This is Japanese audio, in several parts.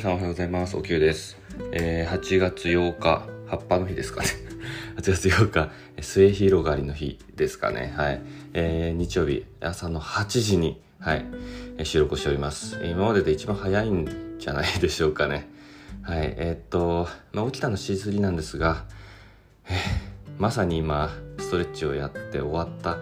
皆さんおはようございます。おきゅうです。えー、8月8日、葉っぱの日ですかね。8月8日、末広がりの日ですかね。はい。えー、日曜日、朝の8時に、はい、収録しております。今までで一番早いんじゃないでしょうかね。はい。えー、っと、まあ、起きたの7時過ぎなんですが、えー、まさに今、ストレッチをやって終わった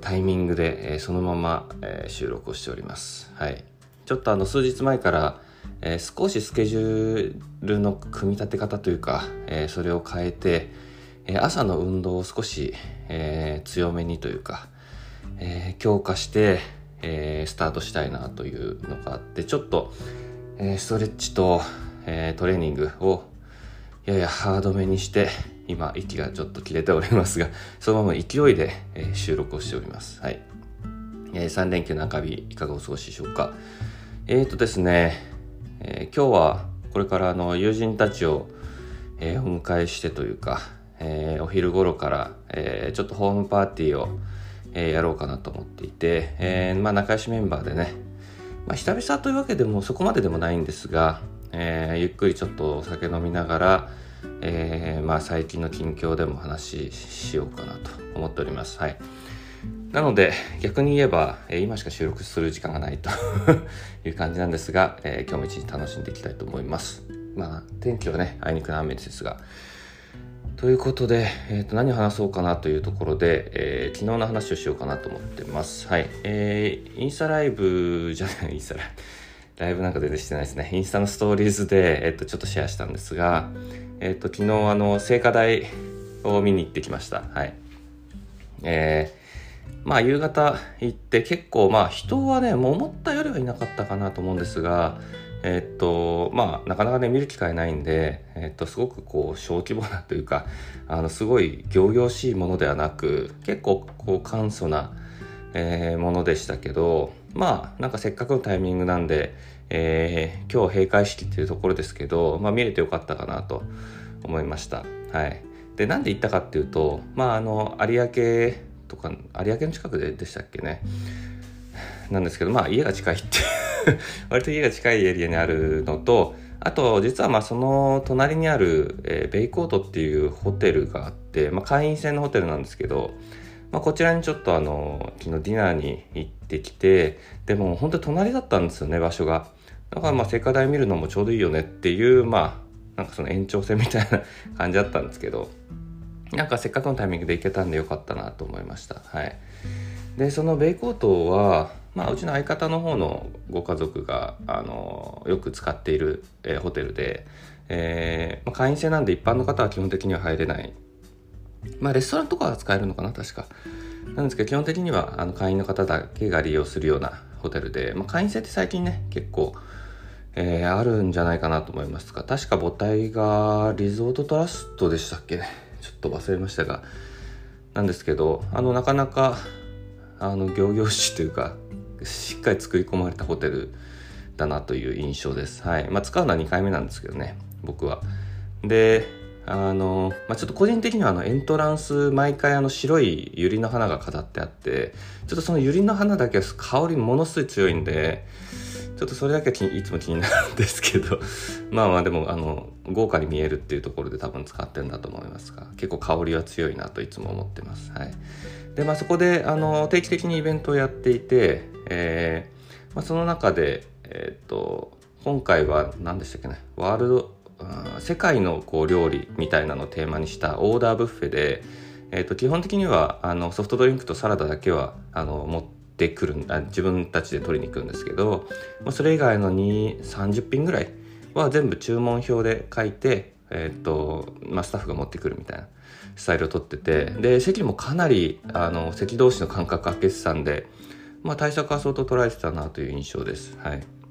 タイミングで、えー、そのまま、えー、収録をしております。はい。ちょっとあの数日前から、えー、少しスケジュールの組み立て方というか、えー、それを変えて、えー、朝の運動を少し、え強めにというか、え強化して、えスタートしたいなというのがあってちょっと、えストレッチと、えトレーニングをややハードめにして今息がちょっと切れておりますが そのまま勢いで、え収録をしております。はいえー3連休中日いかがお過ごしでしょうか。えーとですね、えー、今日はこれからあの友人たちを、えー、お迎えしてというか、えー、お昼頃から、えー、ちょっとホームパーティーを、えー、やろうかなと思っていて、えーまあ、仲良しメンバーでね、まあ、久々というわけでもそこまででもないんですが、えー、ゆっくりちょっとお酒飲みながら、えーまあ、最近の近況でも話しようかなと思っております。はいなので逆に言えば、え、今しか収録する時間がないと いう感じなんですが、えー、今日も一日楽しんでいきたいと思います。まあ天気はねあいにくの雨ですが。ということで、えー、と何を話そうかなというところで、えー、昨日の話をしようかなと思ってます。はい。えー、インスタライブじゃない、インスタライブ。ライブなんか全然してないですね。インスタのストーリーズで、えっ、ー、と、ちょっとシェアしたんですが、えっ、ー、と、昨日、あの、聖火台を見に行ってきました。はい。えー、まあ夕方行って結構まあ人はねもう思ったよりはいなかったかなと思うんですがえっとまあなかなかね見る機会ないんで、えっと、すごくこう小規模なというかあのすごい仰々しいものではなく結構こう簡素な、えー、ものでしたけどまあなんかせっかくのタイミングなんで、えー、今日閉会式っていうところですけど、まあ、見れてよかったかなと思いました。はい、でなんで行ったかっていうとまああの有明とか有明の近くででしたっけね。なんですけどまあ家が近いって 割と家が近いエリアにあるのとあと実はまあその隣にある、えー、ベイコートっていうホテルがあって、まあ、会員制のホテルなんですけど、まあ、こちらにちょっとあの昨日ディナーに行ってきてでも本当に隣だったんですよね場所が。だからまあ聖火台見るのもちょうどいいよねっていうまあなんかその延長線みたいな感じだったんですけど。なんかせっかくのタイミングで行けたんでよかったなと思いました。はい。で、そのベイコートは、まあ、うちの相方の方のご家族が、あの、よく使っている、えー、ホテルで、えー、まあ、会員制なんで一般の方は基本的には入れない。まあ、レストランとかは使えるのかな、確か。なんですけど、基本的には、あの、会員の方だけが利用するようなホテルで、まあ、会員制って最近ね、結構、えー、あるんじゃないかなと思いますが、確か母体がリゾートトラストでしたっけね。ちょっと忘れましたがなんですけどあのなかなかあの仰々しいというかしっかり作り込まれたホテルだなという印象です。はいまあ、使うのは2回目なんですけどね僕は。であの、まあ、ちょっと個人的にはあのエントランス毎回あの白い百合の花が飾ってあってちょっとその百合の花だけは香りものすごい強いんでちょっとそれだけはいつも気になるんですけど。まあまあでもあの豪華に見えるっていうところで多分使ってるんだと思いますが結構香りは強いなといつも思ってます。はい、でまあそこであの定期的にイベントをやっていて、えーまあ、その中で、え、っと今回は何でしたっけね。ワールド世界のこう料理みたいなのをテーマにしたオーダーブッフェで、えー、と基本的にはあのソフトドリンクとサラダだけはあの持っててくるんあ自分たちで取りに行くんですけど、まあ、それ以外の2 30品ぐらいは全部注文表で書いて、えー、とまあ、スタッフが持ってくるみたいなスタイルを取っててで席もかなりあの席同士の間隔空けてたんで、まあ、対策は相当取られてたなという印象です。はい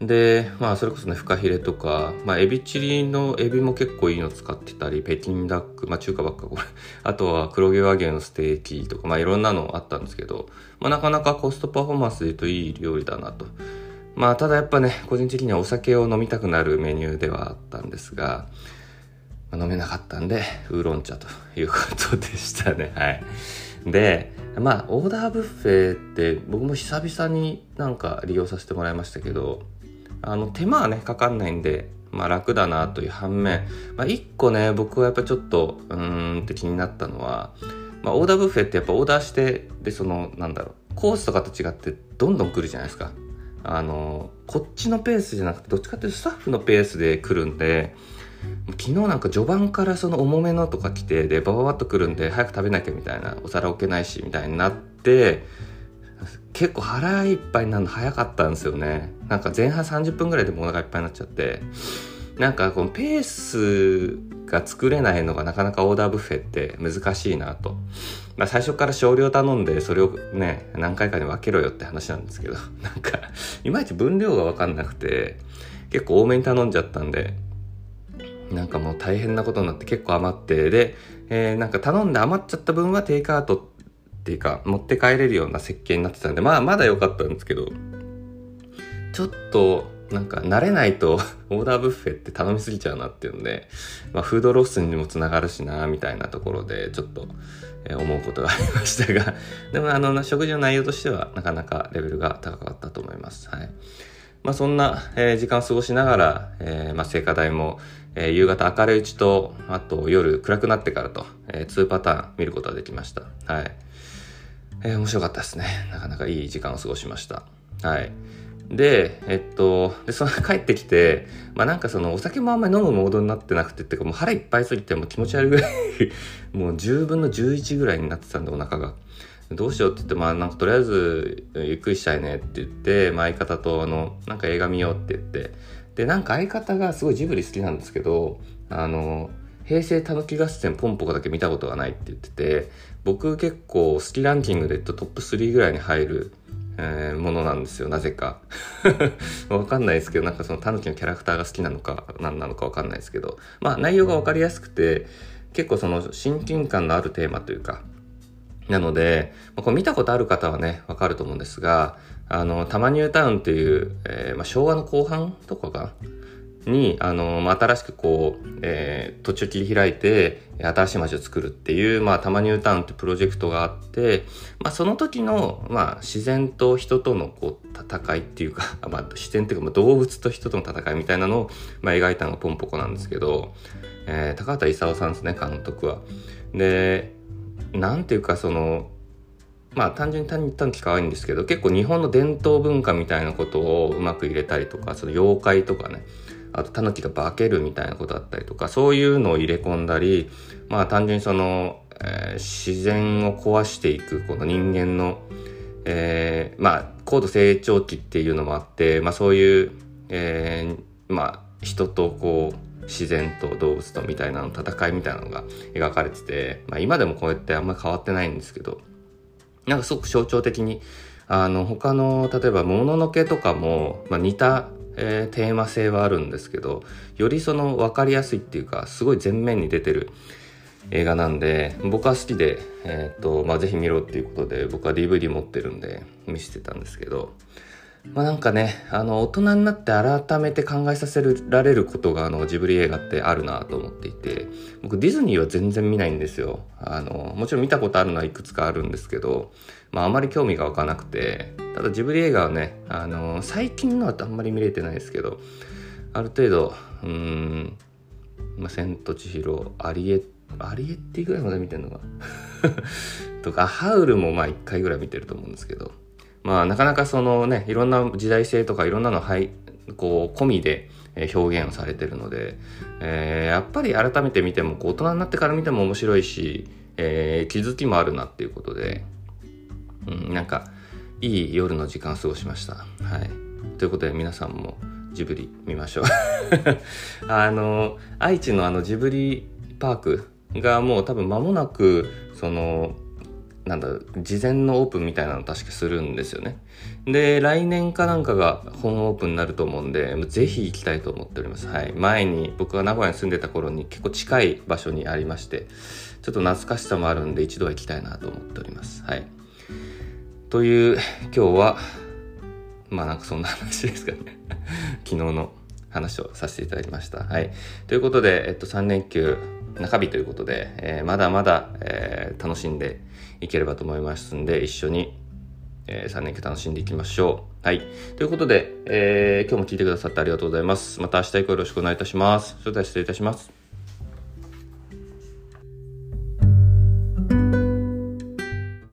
で、まあ、それこそね、フカヒレとか、まあ、エビチリのエビも結構いいの使ってたり、北京ダック、まあ、中華ばっかこれ。あとは黒毛和牛のステーキとか、まあ、いろんなのあったんですけど、まあ、なかなかコストパフォーマンスで言うといい料理だなと。まあ、ただやっぱね、個人的にはお酒を飲みたくなるメニューではあったんですが、まあ、飲めなかったんで、ウーロン茶ということでしたね。はい。で、まあ、オーダーブッフェって僕も久々になんか利用させてもらいましたけど、あの手間はねかかんないんでまあ楽だなという反面、まあ、一個ね僕はやっぱちょっとうーんって気になったのは、まあ、オーダーブッフェってやっぱオーダーしてでそのなんだろうコースとかと違ってどんどん来るじゃないですか。あのこっちのペースじゃなくてどっちかっていうとスタッフのペースで来るんで昨日なんか序盤からその重めのとか来てでバババッと来るんで早く食べなきゃみたいなお皿置けないしみたいになって結構腹いっぱいになるの早かったんですよね。なんか前半30分ぐらいでもお腹いっぱいになっちゃって。なんかこのペースが作れないのがなかなかオーダーブッフェって難しいなと。まあ最初から少量頼んでそれをね、何回かに分けろよって話なんですけど、なんか、いまいち分量が分かんなくて、結構多めに頼んじゃったんで、なんかもう大変なことになって結構余って、で、えー、なんか頼んで余っちゃった分はテイクアウトっていうか、持って帰れるような設計になってたんで、まあまだ良かったんですけど、ちょっと、なんか慣れないと オーダーブッフェって頼みすぎちゃうなっていうんで、まあ、フードロスにもつながるしなみたいなところでちょっと、え思うことがありましたが でもあの食事の内容としてはなかなかレベルが高かったと思います。はいまあ、そんな、え、時間を過ごしながら、えまあ、聖火台も、え、夕方明るいうちとあと夜暗くなってからと、え、2パターン見ることができました。はい。えー、面白かったですね。なかなかいい時間を過ごしました。はい。で、えっと、で、その帰ってきて、まあなんかそのお酒もあんまり飲むモードになってなくてっていうかもう腹いっぱいすぎてもう気持ち悪いぐらい もう10分の11ぐらいになってたんでお腹が。どうしようって言って、まあなんかとりあえずゆっくりしたいねって言って、まあ相方とあの、なんか映画見ようって言って、で、なんか相方がすごいジブリ好きなんですけど、あの、平成たぬき合戦ポンポコだけ見たことがないって言ってて、僕結構好きランキングで言うとトップ3ぐらいに入るえー、ものなんですよ、なぜか。わかんないですけど、なんかそのタヌキのキャラクターが好きなのか、何なのかわかんないですけど、まあ内容がわかりやすくて、結構その親近感のあるテーマというか、なので、まあ、こ見たことある方はね、わかると思うんですが、あの、タマニュータウンっていう、えー、まあ、昭和の後半とかが、に、あの、まあ、新しくこう、えー、土地を切り開いて、新しい街を作るっていう、まあ、タマニュータウンってプロジェクトがあって、まあ、その時の、まあ、自然と人とのこう、戦いっていうか、まあ、自然っていうか、まあ、動物と人との戦いみたいなのを、まあ、描いたのがポンポコなんですけど、えー、高畑勲さんですね、監督は。で、なんていうか、その、まあ単純に短期可愛いんですけど結構日本の伝統文化みたいなことをうまく入れたりとかその妖怪とかねあとタヌキが化けるみたいなことだったりとか、そういうのを入れ込んだり、まあ単純にその、えー、自然を壊していくこの人間の、えー、まあ高度成長期っていうのもあって、まあそういう、えー、まあ人とこう、自然と動物とみたいなの戦いみたいなのが描かれてて、まあ今でもこうやってあんまり変わってないんですけど、なんかすごく象徴的に、あの、他の、例えば、もののけとかも、まあ、似たえー、テーマ性はあるんですけどよりその分かりやすいっていうかすごい前面に出てる映画なんで僕は好きで、えー、っとまあ、ぜひ見ろっていうことで僕は DVD 持ってるんで見せてたんですけどまあなんかねあの大人になって改めて考えさせられることがあのジブリ映画ってあるなと思っていて僕ディズニーは全然見ないんですよ。あのもちろん見たことあるのはいくつかあるんですけどまああまり興味が湧かなくてただジブリ映画はね、あの、最近のはあんまり見れてないですけど、ある程度、うん、まあ、千と千尋、アリエ、アリエっていうぐらいまで見てんのか とか、ハウルもまあ一回ぐらい見てると思うんですけど、まあなかなかそのね、いろんな時代性とかいろんなのはい、こう、込みで表現をされてるので、えー、やっぱり改めて見ても、大人になってから見ても面白いし、えー、気づきもあるなっていうことで、うん、なんか、いい夜の時間を過ごしました。はい。ということで皆さんもジブリ見ましょう あの、愛知のあのジブリパークがもう多分間もなく、その、なんだ、事前のオープンみたいなの確かするんですよね。で、来年かなんかが本オープンになると思うんで、ぜひ行きたいと思っております。はい。前に僕が名古屋に住んでた頃に結構近い場所にありまして、ちょっと懐かしさもあるんで一度は行きたいなと思っております。はい。という今日はまあなんかそんな話ですかね 昨日の話をさせていただきました。はい。ということで、えっと、3連休中日ということで、えー、まだまだ、えー、楽しんでいければと思いますんで、一緒に、えー、3連休楽しんでいきましょう。はい。ということで、え、今日も聞いてくださってありがとうございます。また明日以降よろしくお願いいたします。それでは失礼いたします。